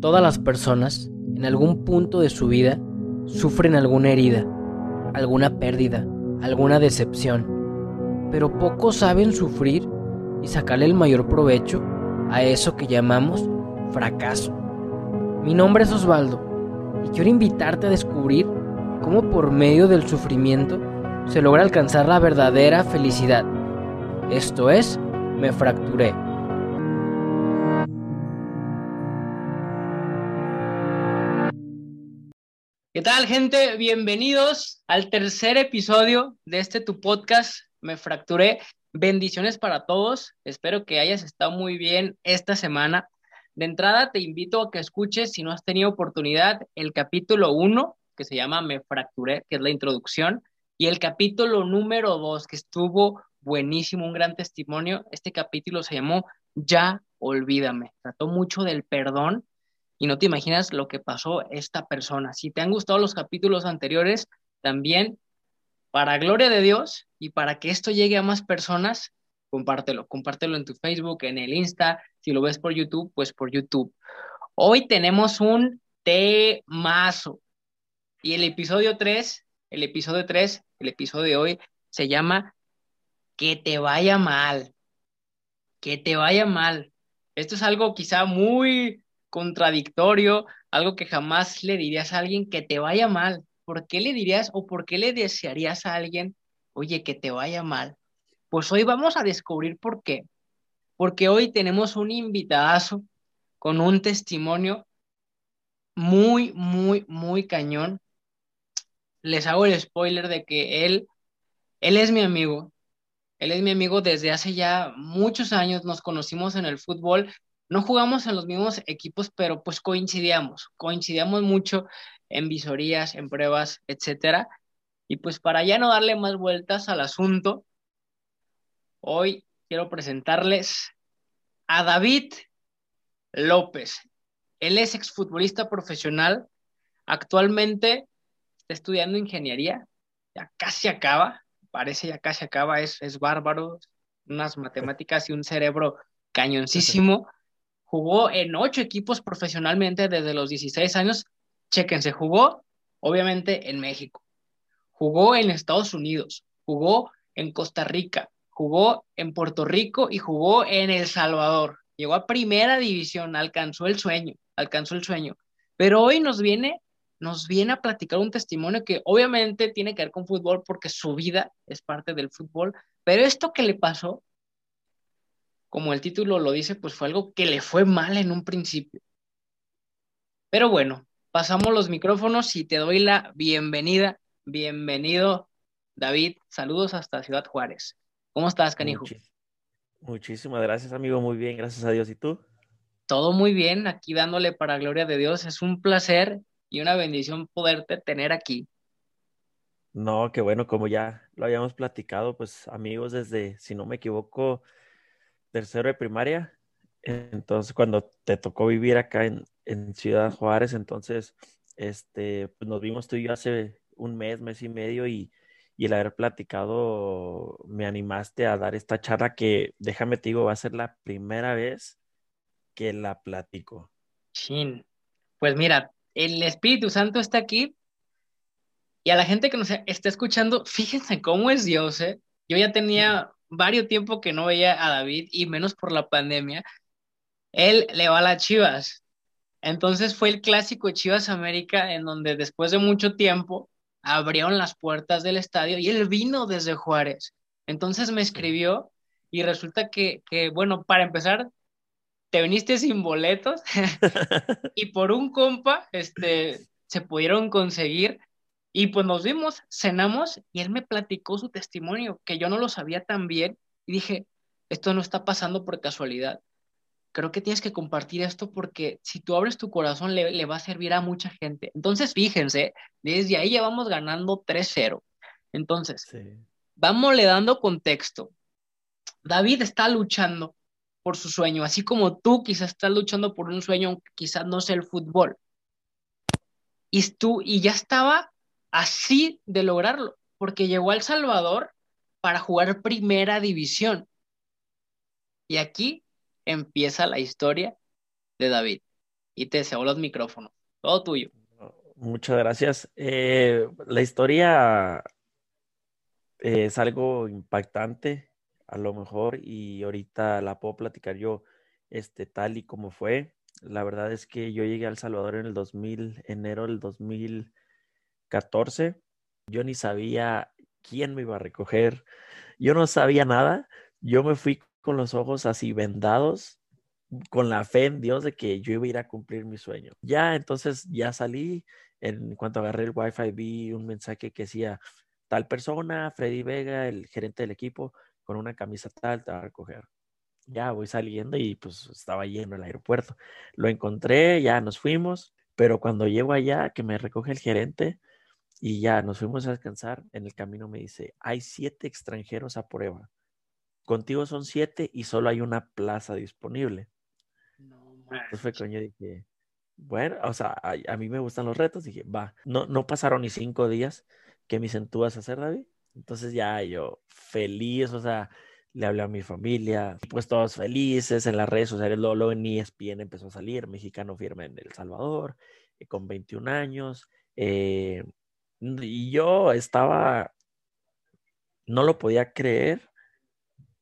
Todas las personas, en algún punto de su vida, sufren alguna herida, alguna pérdida, alguna decepción, pero pocos saben sufrir y sacarle el mayor provecho a eso que llamamos fracaso. Mi nombre es Osvaldo y quiero invitarte a descubrir cómo por medio del sufrimiento se logra alcanzar la verdadera felicidad. Esto es, me fracturé. ¿Qué tal, gente? Bienvenidos al tercer episodio de este tu podcast, Me Fracturé. Bendiciones para todos. Espero que hayas estado muy bien esta semana. De entrada, te invito a que escuches, si no has tenido oportunidad, el capítulo 1, que se llama Me Fracturé, que es la introducción, y el capítulo número 2, que estuvo buenísimo, un gran testimonio. Este capítulo se llamó Ya Olvídame. Trató mucho del perdón y no te imaginas lo que pasó esta persona. Si te han gustado los capítulos anteriores, también para gloria de Dios y para que esto llegue a más personas, compártelo, compártelo en tu Facebook, en el Insta, si lo ves por YouTube, pues por YouTube. Hoy tenemos un temazo y el episodio 3, el episodio 3, el episodio de hoy se llama Que te vaya mal, que te vaya mal. Esto es algo quizá muy contradictorio, algo que jamás le dirías a alguien que te vaya mal. ¿Por qué le dirías o por qué le desearías a alguien, oye, que te vaya mal? Pues hoy vamos a descubrir por qué. Porque hoy tenemos un invitadazo con un testimonio muy, muy, muy cañón. Les hago el spoiler de que él, él es mi amigo. Él es mi amigo desde hace ya muchos años. Nos conocimos en el fútbol no jugamos en los mismos equipos, pero pues coincidíamos, coincidíamos mucho en visorías, en pruebas, etcétera. Y pues para ya no darle más vueltas al asunto, hoy quiero presentarles a David López. Él es exfutbolista profesional, actualmente está estudiando ingeniería, ya casi acaba, parece ya casi acaba, es, es bárbaro, unas matemáticas y un cerebro cañoncísimo. Jugó en ocho equipos profesionalmente desde los 16 años. Chéquense, jugó obviamente en México, jugó en Estados Unidos, jugó en Costa Rica, jugó en Puerto Rico y jugó en El Salvador. Llegó a primera división, alcanzó el sueño, alcanzó el sueño. Pero hoy nos viene, nos viene a platicar un testimonio que obviamente tiene que ver con fútbol porque su vida es parte del fútbol, pero esto que le pasó como el título lo dice, pues fue algo que le fue mal en un principio. Pero bueno, pasamos los micrófonos y te doy la bienvenida. Bienvenido, David. Saludos hasta Ciudad Juárez. ¿Cómo estás, canijo? muchísimas gracias, amigo. Muy bien, gracias a Dios. ¿Y tú? Todo muy bien, aquí dándole para gloria de Dios. Es un placer y una bendición poderte tener aquí. No, qué bueno, como ya lo habíamos platicado, pues amigos desde, si no me equivoco, tercero de primaria. Entonces, cuando te tocó vivir acá en, Ciudad Juárez, entonces, este, pues nos vimos tú y yo hace un mes, mes y medio y, el haber platicado me animaste a dar esta charla que, déjame te digo, va a ser la primera vez que la platico. Chin. Pues mira, el Espíritu Santo está aquí y a la gente que nos está escuchando, fíjense cómo es Dios, ¿eh? Yo ya tenía varios tiempo que no veía a David y menos por la pandemia, él le va a las Chivas. Entonces fue el clásico Chivas América en donde después de mucho tiempo abrieron las puertas del estadio y él vino desde Juárez. Entonces me escribió y resulta que, que bueno, para empezar, te viniste sin boletos y por un compa, este, se pudieron conseguir y pues nos vimos, cenamos y él me platicó su testimonio, que yo no lo sabía tan bien. Y dije, esto no está pasando por casualidad. Creo que tienes que compartir esto porque si tú abres tu corazón le, va a servir a mucha gente. Entonces, fíjense, desde ahí ya vamos ganando 3-0. Entonces, vamos le dando contexto. David está luchando por su sueño, así como tú quizás estás luchando por un sueño, quizás no sea el fútbol. Y tú, y ya estaba así de lograrlo, porque llegó al Salvador para jugar primera división. Y aquí empieza la historia de David. y te deseo los micrófonos. Todo tuyo. Muchas gracias. Eh, la historia es algo impactante, a lo mejor, y ahorita la puedo platicar yo este, tal y como fue. La verdad es que yo llegué a El Salvador en el 2000, enero del 2014. Yo ni sabía quién me iba a recoger. Yo no sabía nada. Yo me fui con los ojos así vendados, con la fe en Dios de que yo iba a ir a cumplir mi sueño. Ya, entonces ya salí. En cuanto agarré el Wi-Fi, vi un mensaje que decía, tal persona, Freddy Vega, el gerente del equipo, con una camisa tal, te va a recoger ya voy saliendo y pues estaba lleno el aeropuerto. Lo encontré, ya nos fuimos, pero cuando llego allá, que me recoge el gerente y ya nos fuimos a descansar, en el camino me dice, hay siete extranjeros a prueba. Contigo son siete y solo hay una plaza disponible. No, Entonces fue coño, dije, bueno, o sea, a, mí me gustan los retos, dije, va, no, no pasaron ni cinco días que me dicen, ¿tú vas a hacer, David? Entonces ya yo feliz, o sea, le hablé a mi familia, pues todos felices en las redes sociales, luego, luego en ESPN empezó a salir, mexicano firme en El Salvador, eh, con 21 años, eh, y yo estaba, no lo podía creer,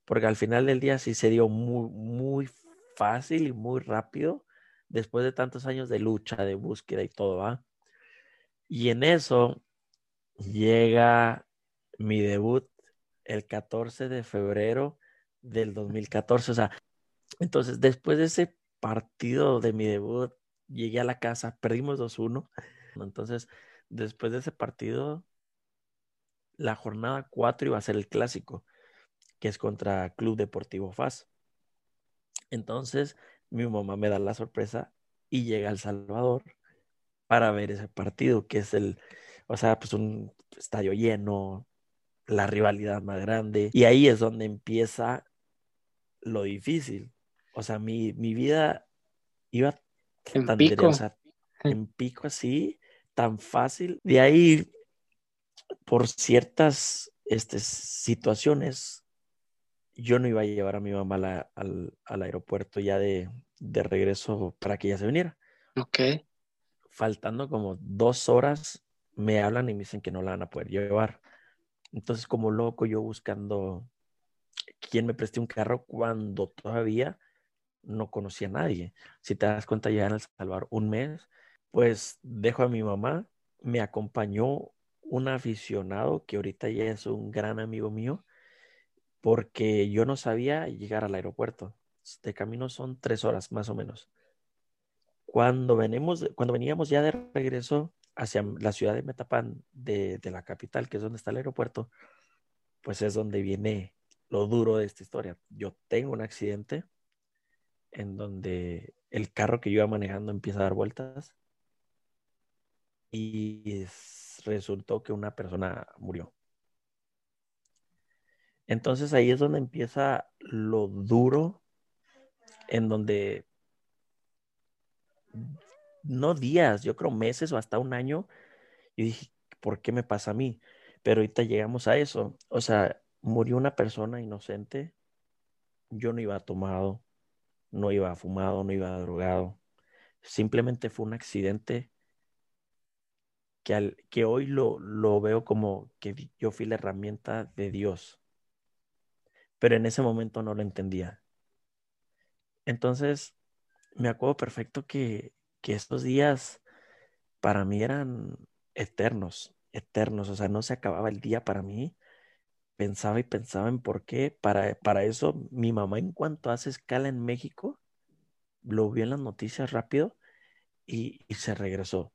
porque al final del día sí se dio muy, muy fácil y muy rápido, después de tantos años de lucha, de búsqueda y todo, ¿va? Y en eso llega mi debut el 14 de febrero del 2014. O sea, entonces después de ese partido de mi debut, llegué a la casa, perdimos 2-1. Entonces, después de ese partido, la jornada 4 iba a ser el clásico, que es contra Club Deportivo FAS. Entonces, mi mamá me da la sorpresa y llega al Salvador para ver ese partido, que es el, o sea, pues un estadio lleno, la rivalidad más grande. Y ahí es donde empieza lo difícil. O sea, mi, vida iba en tan pico. en pico así, tan fácil. De ahí, por ciertas este, situaciones, yo no iba a llevar a mi mamá al, aeropuerto ya de, de, regreso para que ella se viniera. Ok. Faltando como dos horas, me hablan y me dicen que no la van a poder llevar. Entonces, como loco, yo buscando quién me preste un carro cuando todavía no conocía a nadie. Si te das cuenta, ya en El Salvador un mes, pues dejo a mi mamá, me acompañó un aficionado que ahorita ya es un gran amigo mío, porque yo no sabía llegar al aeropuerto. De camino son tres horas más o menos. Cuando, venimos, cuando veníamos ya de regreso, hacia la ciudad de Metapan, de, la capital, que es donde está el aeropuerto, pues es donde viene lo duro de esta historia. Yo tengo un accidente en donde el carro que yo iba manejando empieza a dar vueltas y resultó que una persona murió. Entonces ahí es donde empieza lo duro, en donde no días, yo creo meses o hasta un año, y dije, ¿por qué me pasa a mí? Pero ahorita llegamos a eso. O sea, murió una persona inocente, yo no iba tomado, no iba fumado, no iba drogado. Simplemente fue un accidente que, hoy lo, lo veo como que yo fui la herramienta de Dios. Pero en ese momento no lo entendía. Entonces, me acuerdo perfecto que que estos días para mí eran eternos, eternos, o sea, no se acababa el día para mí. Pensaba y pensaba en por qué. Para, para eso, mi mamá en cuanto hace escala en México, lo vio en las noticias rápido y, se regresó,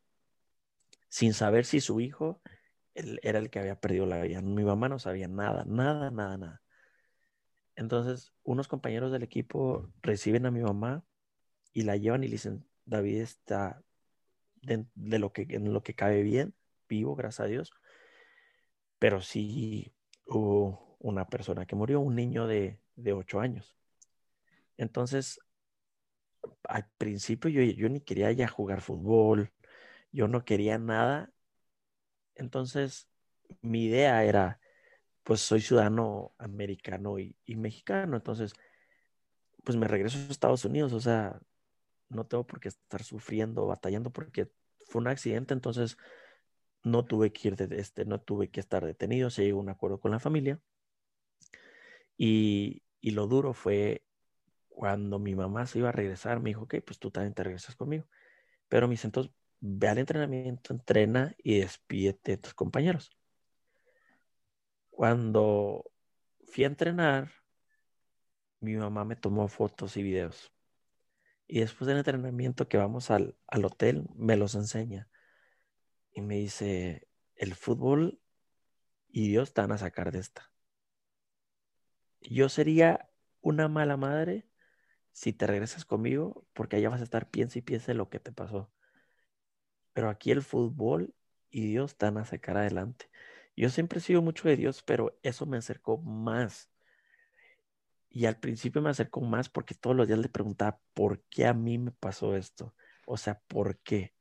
sin saber si su hijo era el que había perdido la vida. Mi mamá no sabía nada, nada, nada, nada. Entonces, unos compañeros del equipo reciben a mi mamá y la llevan y le dicen, David está de, lo que, en lo que cabe bien, vivo, gracias a Dios. Pero sí hubo una persona que murió, un niño de, de 8 años. Entonces, al principio yo, yo ni quería ya jugar fútbol, yo no quería nada. Entonces, mi idea era, pues soy ciudadano americano y, mexicano, entonces, pues me regreso a Estados Unidos, o sea, no tengo por qué estar sufriendo, batallando, porque fue un accidente, entonces no tuve que ir de este, no tuve que estar detenido, se llegó a un acuerdo con la familia. Y, y lo duro fue cuando mi mamá se iba a regresar, me dijo, ok, pues tú también te regresas conmigo. Pero mis entonces, ve al entrenamiento, entrena y despídete de tus compañeros. Cuando fui a entrenar, mi mamá me tomó fotos y videos. Y después del entrenamiento que vamos al, al hotel, me los enseña. Y me dice, el fútbol y Dios te van a sacar de esta. Yo sería una mala madre si te regresas conmigo, porque allá vas a estar piensa y piensa en lo que te pasó. Pero aquí el fútbol y Dios van a sacar adelante. Yo siempre he sido mucho de Dios, pero eso me acercó más. Y al principio me acercó más porque todos los días le preguntaba, ¿por qué a mí me pasó esto? O sea, ¿por qué?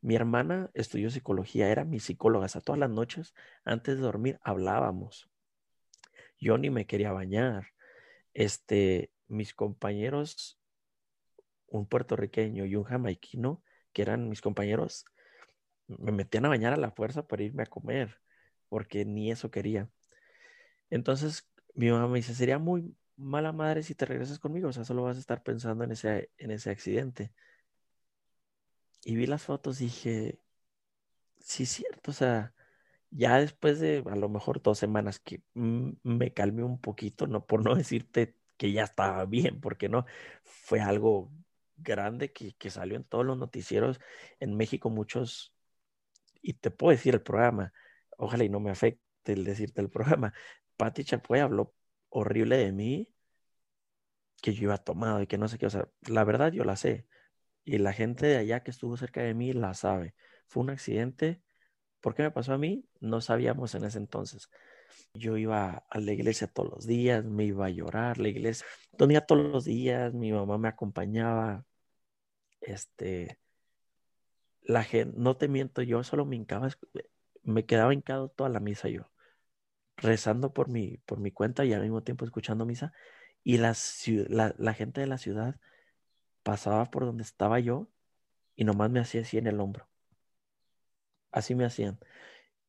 Mi hermana estudió psicología, era mi psicóloga, o sea, todas las noches antes de dormir hablábamos. Yo ni me quería bañar. Este, mis compañeros, un puertorriqueño y un jamaiquino, que eran mis compañeros, me metían a bañar a la fuerza para irme a comer, porque ni eso quería. Entonces, mi mamá me dice, sería muy mala madre si te regresas conmigo, o sea, solo vas a estar pensando en ese, en ese accidente. Y vi las fotos y dije, sí, cierto, o sea, ya después de a lo mejor dos semanas que me calmé un poquito, no por no decirte que ya estaba bien, porque no, fue algo grande que, que salió en todos los noticieros en México, muchos, y te puedo decir el programa, ojalá y no me afecte el decirte el programa, Patti Chapoy habló horrible de mí, que yo iba tomado y que no sé qué, o sea, la verdad yo la sé, y la gente de allá que estuvo cerca de mí la sabe, fue un accidente, ¿por qué me pasó a mí? No sabíamos en ese entonces. Yo iba a la iglesia todos los días, me iba a llorar, la iglesia, dormía todos los días, mi mamá me acompañaba, este, la gente, no te miento, yo solo me hincaba, me quedaba hincado toda la misa yo, rezando por mi, por mi cuenta y al mismo tiempo escuchando misa, y la, la gente de la ciudad pasaba por donde estaba yo y nomás me hacía así en el hombro. Así me hacían.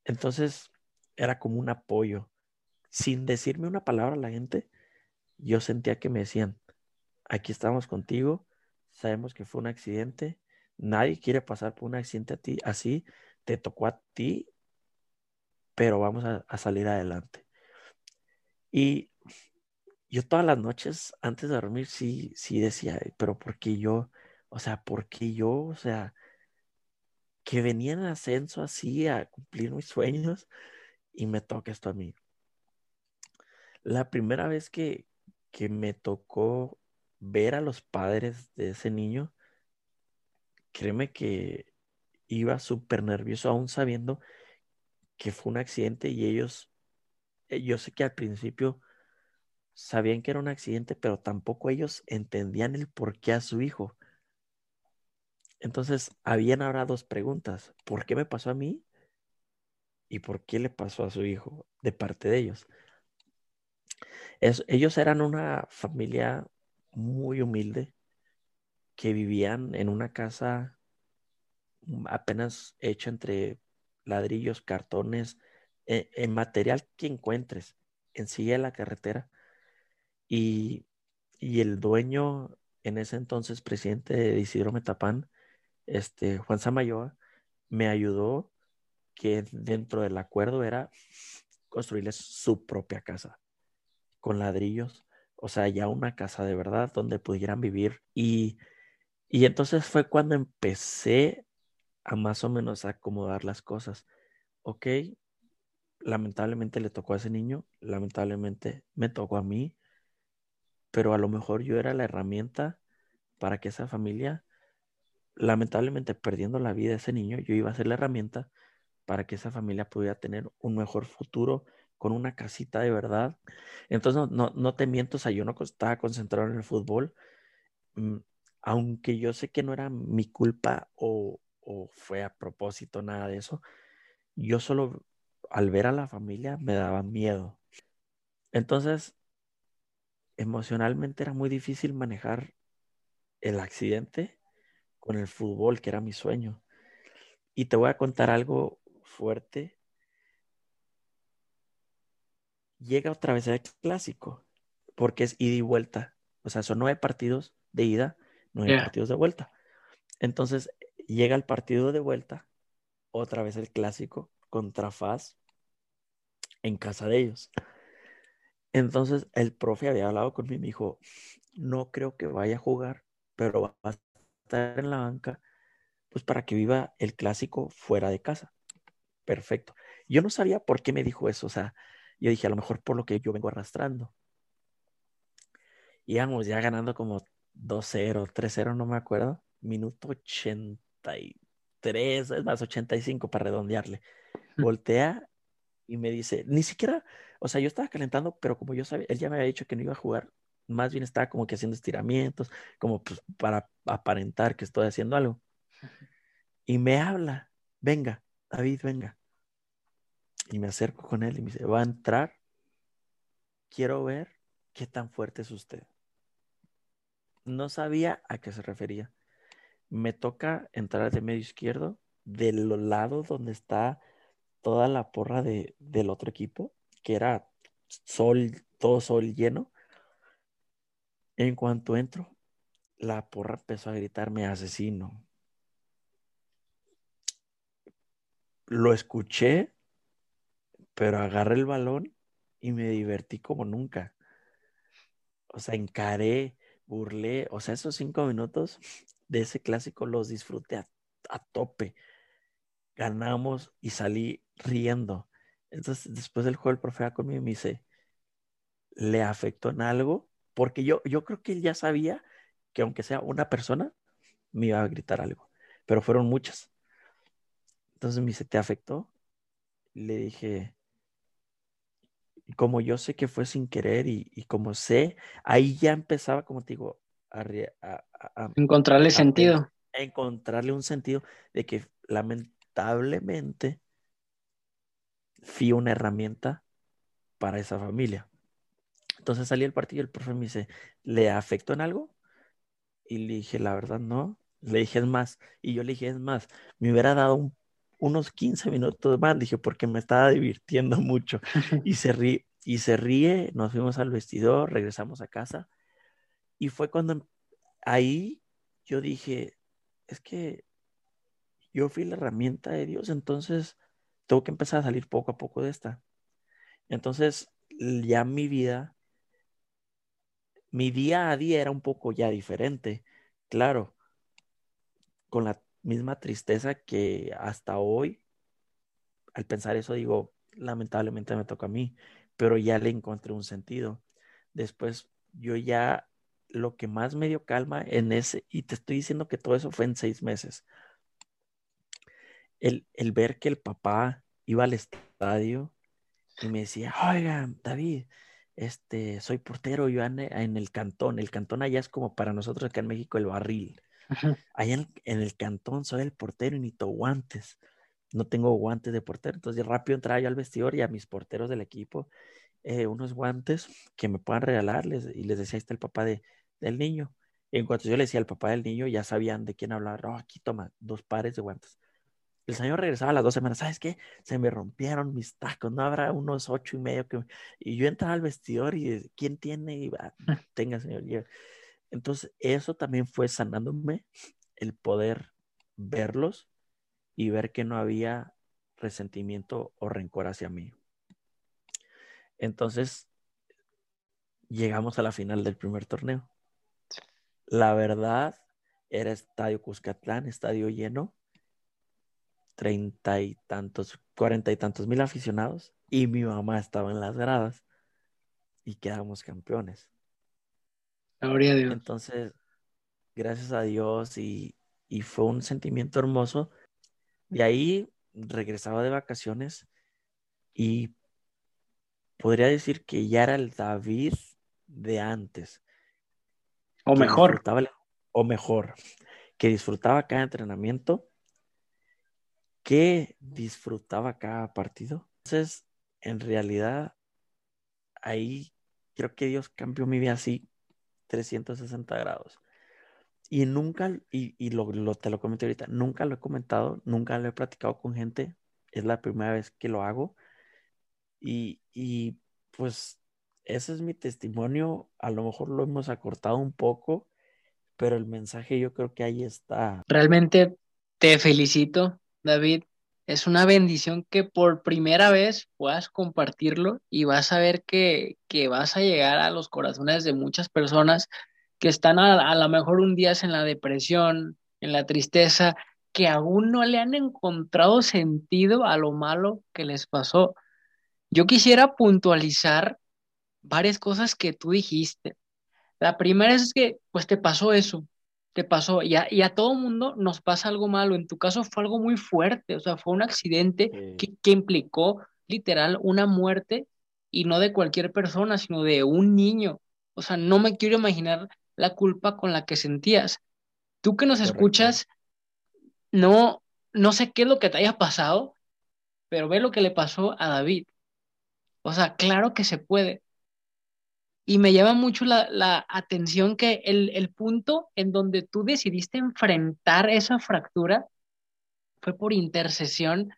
Entonces, era como un apoyo. Sin decirme una palabra a la gente, yo sentía que me decían, aquí estamos contigo, sabemos que fue un accidente, nadie quiere pasar por un accidente a ti, así te tocó a ti, pero vamos a, salir adelante. Y yo todas las noches antes de dormir sí, sí decía, pero ¿por qué yo? O sea, ¿por qué yo? O sea, que venía en ascenso así a cumplir mis sueños y me toca esto a mí. La primera vez que, que me tocó ver a los padres de ese niño, créeme que iba súper nervioso, aún sabiendo que fue un accidente y ellos, eh, yo sé que al principio sabían que era un accidente, pero tampoco ellos entendían el por qué a su hijo. Entonces, habían ahora dos preguntas. ¿Por qué me pasó a mí? y por qué le pasó a su hijo de parte de ellos. ellos eran una familia muy humilde que vivían en una casa apenas hecha entre ladrillos, cartones, e, en, material que encuentres en silla de la carretera. Y, y, el dueño, en ese entonces presidente de Isidro Metapán, este, Juan Samayoa, me ayudó que dentro del acuerdo era construirles su propia casa con ladrillos, o sea, ya una casa de verdad donde pudieran vivir. Y, y entonces fue cuando empecé a más o menos acomodar las cosas. Ok, lamentablemente le tocó a ese niño, lamentablemente me tocó a mí, pero a lo mejor yo era la herramienta para que esa familia, lamentablemente perdiendo la vida de ese niño, yo iba a ser la herramienta para que esa familia pudiera tener un mejor futuro con una casita de verdad. Entonces, no, no, te miento, o sea, yo no estaba concentrado en el fútbol, mm, aunque yo sé que no era mi culpa o, o fue a propósito, nada de eso, yo solo al ver a la familia me daba miedo. Entonces, emocionalmente era muy difícil manejar el accidente con el fútbol, que era mi sueño. Y te voy a contar algo fuerte. Llega otra vez el clásico, porque es ida y vuelta. O sea, son nueve partidos de ida, nueve partidos de vuelta. Entonces, llega el partido de vuelta, otra vez el clásico contra FAS en casa de ellos. Entonces, el profe había hablado conmigo y me dijo, no creo que vaya a jugar, pero va a estar en la banca, pues para que viva el clásico fuera de casa. Perfecto. Yo no sabía por qué me dijo eso, o sea, yo dije, a lo mejor por lo que yo vengo arrastrando. Íbamos ya ganando como 2-0, 3-0, no me acuerdo. Minuto 83, es más, 85 para redondearle. Voltea y me dice, ni siquiera, o sea, yo estaba calentando, pero como yo sabía, él ya me había dicho que no iba a jugar, más bien estaba como que haciendo estiramientos, como pues para aparentar que estoy haciendo algo. Y me habla, venga, David, venga. Y me acerco con él y me dice, va a entrar, quiero ver qué tan fuerte es usted. No sabía a qué se refería. Me toca entrar de medio izquierdo, del lado donde está toda la porra de, del otro equipo, que era sol, todo sol lleno. En cuanto entro, la porra empezó a gritarme asesino. Lo escuché, pero agarré el balón y me divertí como nunca. O sea, encaré, burlé, o sea, esos cinco minutos de ese clásico los disfruté a, tope. Ganamos y salí riendo. Entonces, después del juego, el profe conmigo y me dice, ¿le afectó en algo? Porque yo, yo creo que él ya sabía que aunque sea una persona, me iba a gritar algo, pero fueron muchas. Entonces me dice, ¿te afectó? Le dije, como yo sé que fue sin querer y, como sé, ahí ya empezaba, como te digo, a, encontrarle sentido. A encontrarle un sentido de que lamentablemente fui una herramienta para esa familia. Entonces salí del partido y el profe me dice, ¿le afectó en algo? Y le dije, la verdad no. Le dije, es más. Y yo le dije, es más, me hubiera dado unos 15 minutos más, dije, porque me estaba divirtiendo mucho. Y se ríe, y se ríe, nos fuimos al vestidor, regresamos a casa. Y fue cuando ahí yo dije, es que yo fui la herramienta de Dios, entonces tengo que empezar a salir poco a poco de esta. Entonces, ya mi vida, mi día a día era un poco ya diferente, claro, con la misma tristeza que hasta hoy, al pensar eso digo, lamentablemente me toca a mí, pero ya le encontré un sentido. Después yo ya lo que más me dio calma en ese, y te estoy diciendo que todo eso fue en seis meses, el, ver que el papá iba al estadio y me decía, oiga, David, este, soy portero, yo en, el cantón, el cantón allá es como para nosotros acá en México el barril. Allá en, el cantón soy el portero y necesito guantes. No tengo guantes de portero, entonces rápido entraba yo al vestidor y a mis porteros del equipo eh, unos guantes que me puedan regalarles y les decía, ahí está el papá de, del niño. en cuanto yo le decía al papá del niño, ya sabían de quién hablar. Oh, aquí toma dos pares de guantes. El señor regresaba a las dos semanas. ¿Sabes qué? Se me rompieron mis tacos. No habrá unos ocho y medio que. Y yo entraba al vestidor y ¿quién tiene? Y va, tenga, señor. Entonces, eso también fue sanándome el poder verlos y ver que no había resentimiento o rencor hacia mí. Entonces, llegamos a la final del primer torneo. La verdad, era estadio Cuscatlán, estadio lleno, treinta y tantos, cuarenta y tantos mil aficionados, y mi mamá estaba en las gradas y quedamos campeones. Gloria a Dios. Entonces, gracias a Dios y, y fue un sentimiento hermoso. De ahí regresaba de vacaciones y podría decir que ya era el David de antes. O mejor. O mejor, que disfrutaba cada entrenamiento, que disfrutaba cada partido. Entonces, en realidad, ahí creo que Dios cambió mi vida así 360 grados. y nunca, y, y lo, lo, te lo comenté ahorita, nunca lo he comentado, nunca lo he platicado con gente, es la primera vez que lo hago. Y, y pues ese es mi testimonio, a lo mejor lo hemos acortado un poco, pero el mensaje yo creo que ahí está. Realmente te felicito, David. Es una bendición que por primera vez puedas compartirlo y vas a ver que, que vas a llegar a los corazones de muchas personas que están a, a lo mejor un día en la depresión, en la tristeza, que aún no le han encontrado sentido a lo malo que les pasó. Yo quisiera puntualizar varias cosas que tú dijiste. La primera es que, pues te pasó eso, te pasó, y a, y a todo mundo nos pasa algo malo. En tu caso fue algo muy fuerte, o sea, fue un accidente que, que implicó literal una muerte y no de cualquier persona, sino de un niño. O sea, no me quiero imaginar la culpa con la que sentías. Tú que nos Correcto. escuchas, no, no sé qué es lo que te haya pasado, pero ve lo que le pasó a David. O sea, claro que se puede. Y me llama mucho la, la atención que el, el punto en donde tú decidiste enfrentar esa fractura fue por intercesión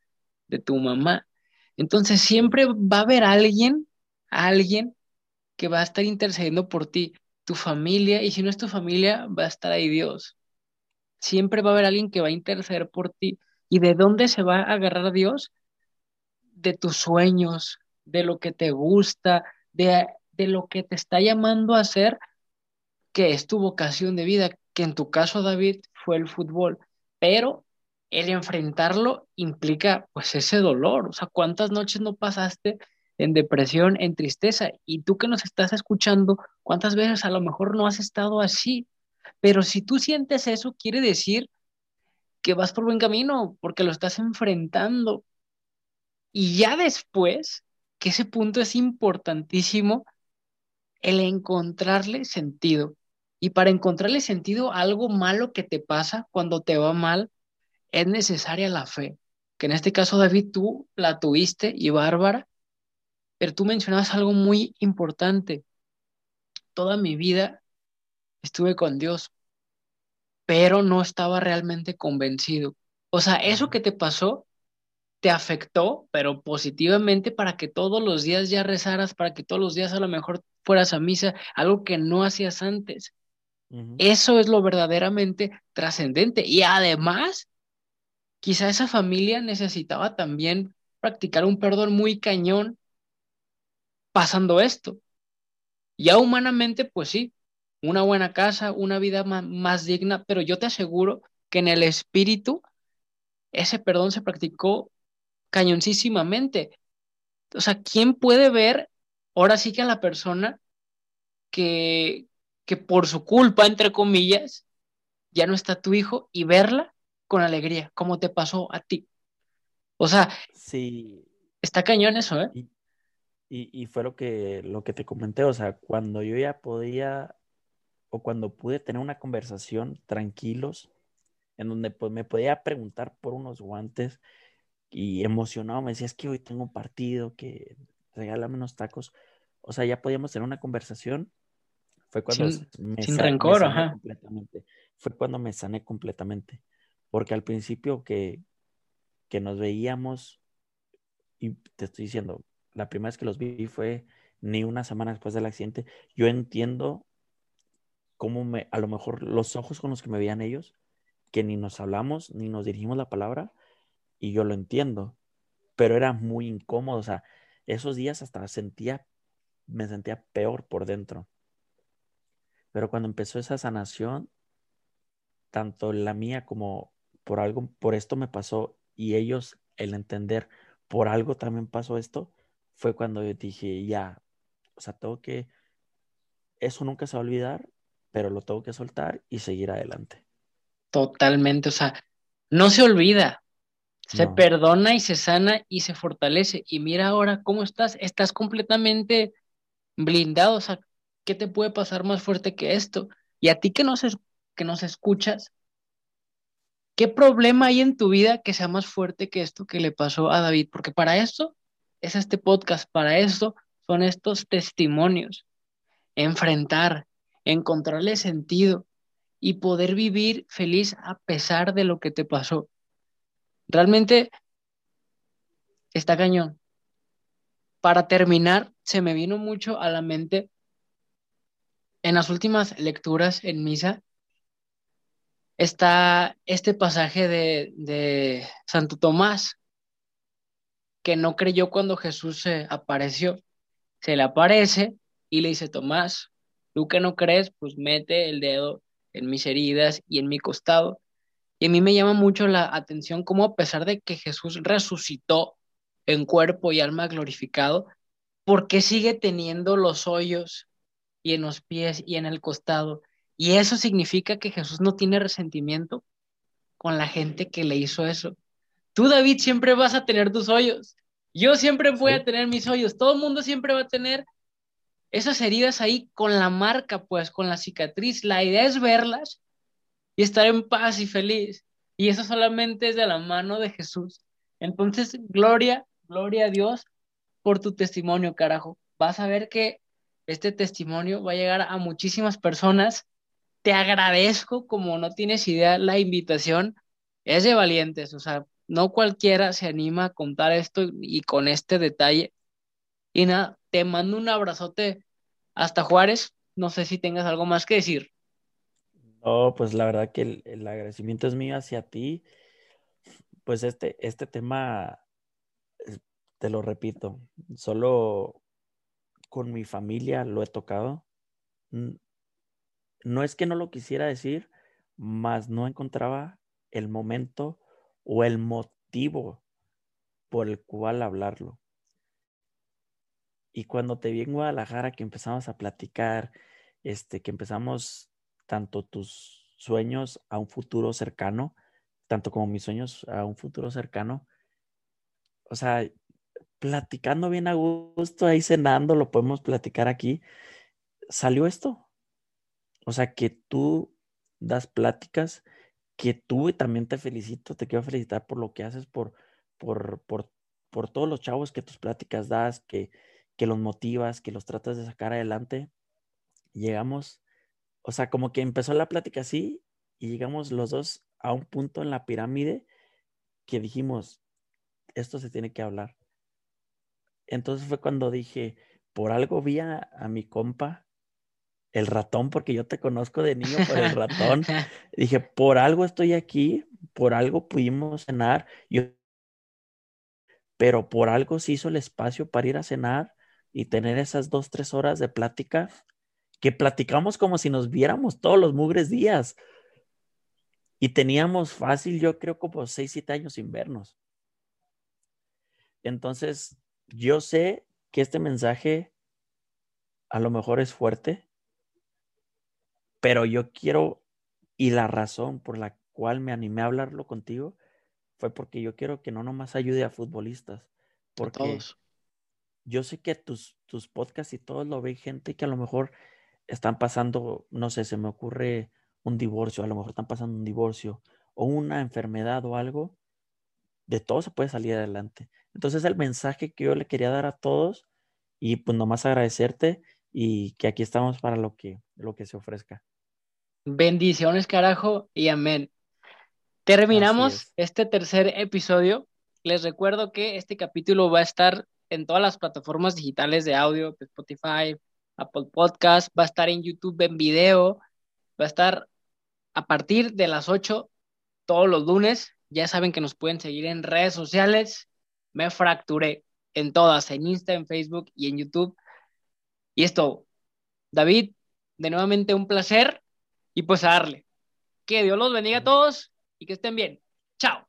de tu mamá. Entonces siempre va a haber alguien, alguien que va a estar intercediendo por ti, tu familia, y si no es tu familia, va a estar ahí Dios. Siempre va a haber alguien que va a interceder por ti. ¿Y de dónde se va a agarrar Dios? De tus sueños, de lo que te gusta, de, de lo que te está llamando a hacer, que es tu vocación de vida, que en tu caso, David, fue el fútbol. Pero el enfrentarlo implica pues ese dolor. O sea, ¿cuántas noches no pasaste en depresión, en tristeza? Y tú que nos estás escuchando, ¿cuántas veces a lo mejor no has estado así? Pero si tú sientes eso, quiere decir que vas por buen camino, porque lo estás enfrentando. Y ya después, que ese punto es importantísimo, el encontrarle sentido. Y para encontrarle sentido a algo malo que te pasa cuando te va mal, es necesaria la fe. Que en este caso, David, tú la tuviste y Bárbara, pero tú mencionabas algo muy importante. Toda mi vida estuve con Dios, pero no estaba realmente convencido. O sea, eso que te pasó te afectó, pero positivamente para que todos los días ya rezaras, para que todos los días a lo mejor fueras a misa, algo que no hacías antes. Uh -huh. Eso es lo verdaderamente trascendente. Y además, quizá esa familia necesitaba también practicar un perdón muy cañón pasando esto. Ya humanamente, pues sí, una buena casa, una vida más, más digna, pero yo te aseguro que en el espíritu ese perdón se practicó cañoncísimamente. O sea, ¿quién puede ver ahora sí que a la persona que, que por su culpa, entre comillas, ya no está tu hijo y verla con alegría, como te pasó a ti? O sea, sí. está cañón eso, ¿eh? Y, y, y fue lo que, lo que te comenté, o sea, cuando yo ya podía o cuando pude tener una conversación tranquilos, en donde pues, me podía preguntar por unos guantes y emocionado me decía, es que hoy tengo un partido, que regálame unos tacos. O sea, ya podíamos tener una conversación. Fue cuando sin, me, sin sa rencor, me ajá. completamente. Fue cuando me sané completamente. Porque al principio que, que nos veíamos, y te estoy diciendo, la primera vez que los vi fue ni una semana después del accidente. Yo entiendo cómo me, a lo mejor los ojos con los que me veían ellos, que ni nos hablamos, ni nos dirigimos la palabra, y yo lo entiendo, pero era muy incómodo, o sea, esos días hasta sentía, me sentía peor por dentro. Pero cuando empezó esa sanación, tanto la mía como por algo, por esto me pasó, y ellos, el entender, por algo también pasó esto, fue cuando yo dije, ya, o sea, tengo que, eso nunca se va a olvidar, pero lo tengo que soltar y seguir adelante. Totalmente, o sea, no se olvida, se no. perdona y se sana y se fortalece. Y mira ahora cómo estás, estás completamente blindado, o sea, ¿qué te puede pasar más fuerte que esto? Y a ti que nos, que nos escuchas, ¿qué problema hay en tu vida que sea más fuerte que esto que le pasó a David? Porque para esto es este podcast, para esto son estos testimonios, enfrentar, encontrarle sentido y poder vivir feliz a pesar de lo que te pasó. Realmente está cañón. Para terminar, se me vino mucho a la mente en las últimas lecturas en misa, está este pasaje de, de Santo Tomás, que no creyó cuando Jesús se apareció. Se le aparece y le dice, Tomás, tú que no crees, pues mete el dedo en mis heridas y en mi costado. Y a mí me llama mucho la atención cómo a pesar de que Jesús resucitó en cuerpo y alma glorificado, ¿por qué sigue teniendo los hoyos y en los pies y en el costado? Y eso significa que Jesús no tiene resentimiento con la gente que le hizo eso. Tú, David, siempre vas a tener tus hoyos. Yo siempre voy a tener mis hoyos. Todo el mundo siempre va a tener esas heridas ahí con la marca, pues, con la cicatriz. La idea es verlas y estar en paz y feliz. Y eso solamente es de la mano de Jesús. Entonces, gloria, gloria a Dios por tu testimonio, carajo. Vas a ver que este testimonio va a llegar a muchísimas personas te agradezco como no tienes idea la invitación. Es de valientes, o sea, no cualquiera se anima a contar esto y con este detalle. Y nada, te mando un abrazote hasta Juárez. No sé si tengas algo más que decir. No, pues la verdad que el, el agradecimiento es mío hacia ti. Pues este, este tema, te lo repito, solo con mi familia lo he tocado no es que no lo quisiera decir, mas no encontraba el momento o el motivo por el cual hablarlo. Y cuando te vi en Guadalajara, que empezamos a platicar, este, que empezamos tanto tus sueños a un futuro cercano, tanto como mis sueños a un futuro cercano, o sea, platicando bien a gusto, ahí cenando, lo podemos platicar aquí, salió esto, o sea, que tú das pláticas, que tú también te felicito, te quiero felicitar por lo que haces, por, por, por, por todos los chavos que tus pláticas das, que, que los motivas, que los tratas de sacar adelante. Llegamos, o sea, como que empezó la plática así y llegamos los dos a un punto en la pirámide que dijimos, esto se tiene que hablar. Entonces fue cuando dije, por algo vi a, a mi compa el ratón, porque yo te conozco de niño por el ratón. Dije, por algo estoy aquí, por algo pudimos cenar, yo... pero por algo se hizo el espacio para ir a cenar y tener esas dos, tres horas de plática, que platicamos como si nos viéramos todos los mugres días. Y teníamos fácil, yo creo, como seis, siete años sin vernos. Entonces, yo sé que este mensaje a lo mejor es fuerte, pero yo quiero, y la razón por la cual me animé a hablarlo contigo fue porque yo quiero que no nomás ayude a futbolistas, porque yo sé que tus, tus podcasts y todos lo ven gente que a lo mejor están pasando, no sé, se me ocurre un divorcio, a lo mejor están pasando un divorcio o una enfermedad o algo, de todo se puede salir adelante. Entonces el mensaje que yo le quería dar a todos y pues nomás agradecerte y que aquí estamos para lo que, lo que se ofrezca. Bendiciones, carajo, y amén. Terminamos este tercer episodio. Les recuerdo que este capítulo va a estar en todas las plataformas digitales de audio, Spotify, Apple Podcast, va a estar en YouTube en video, va a estar a partir de las 8 todos los lunes. Ya saben que nos pueden seguir en redes sociales. Me fracturé en todas, en Insta, en Facebook y en YouTube. Y esto, David, de nuevamente un placer y pues a darle. Que Dios los bendiga a todos y que estén bien. Chao.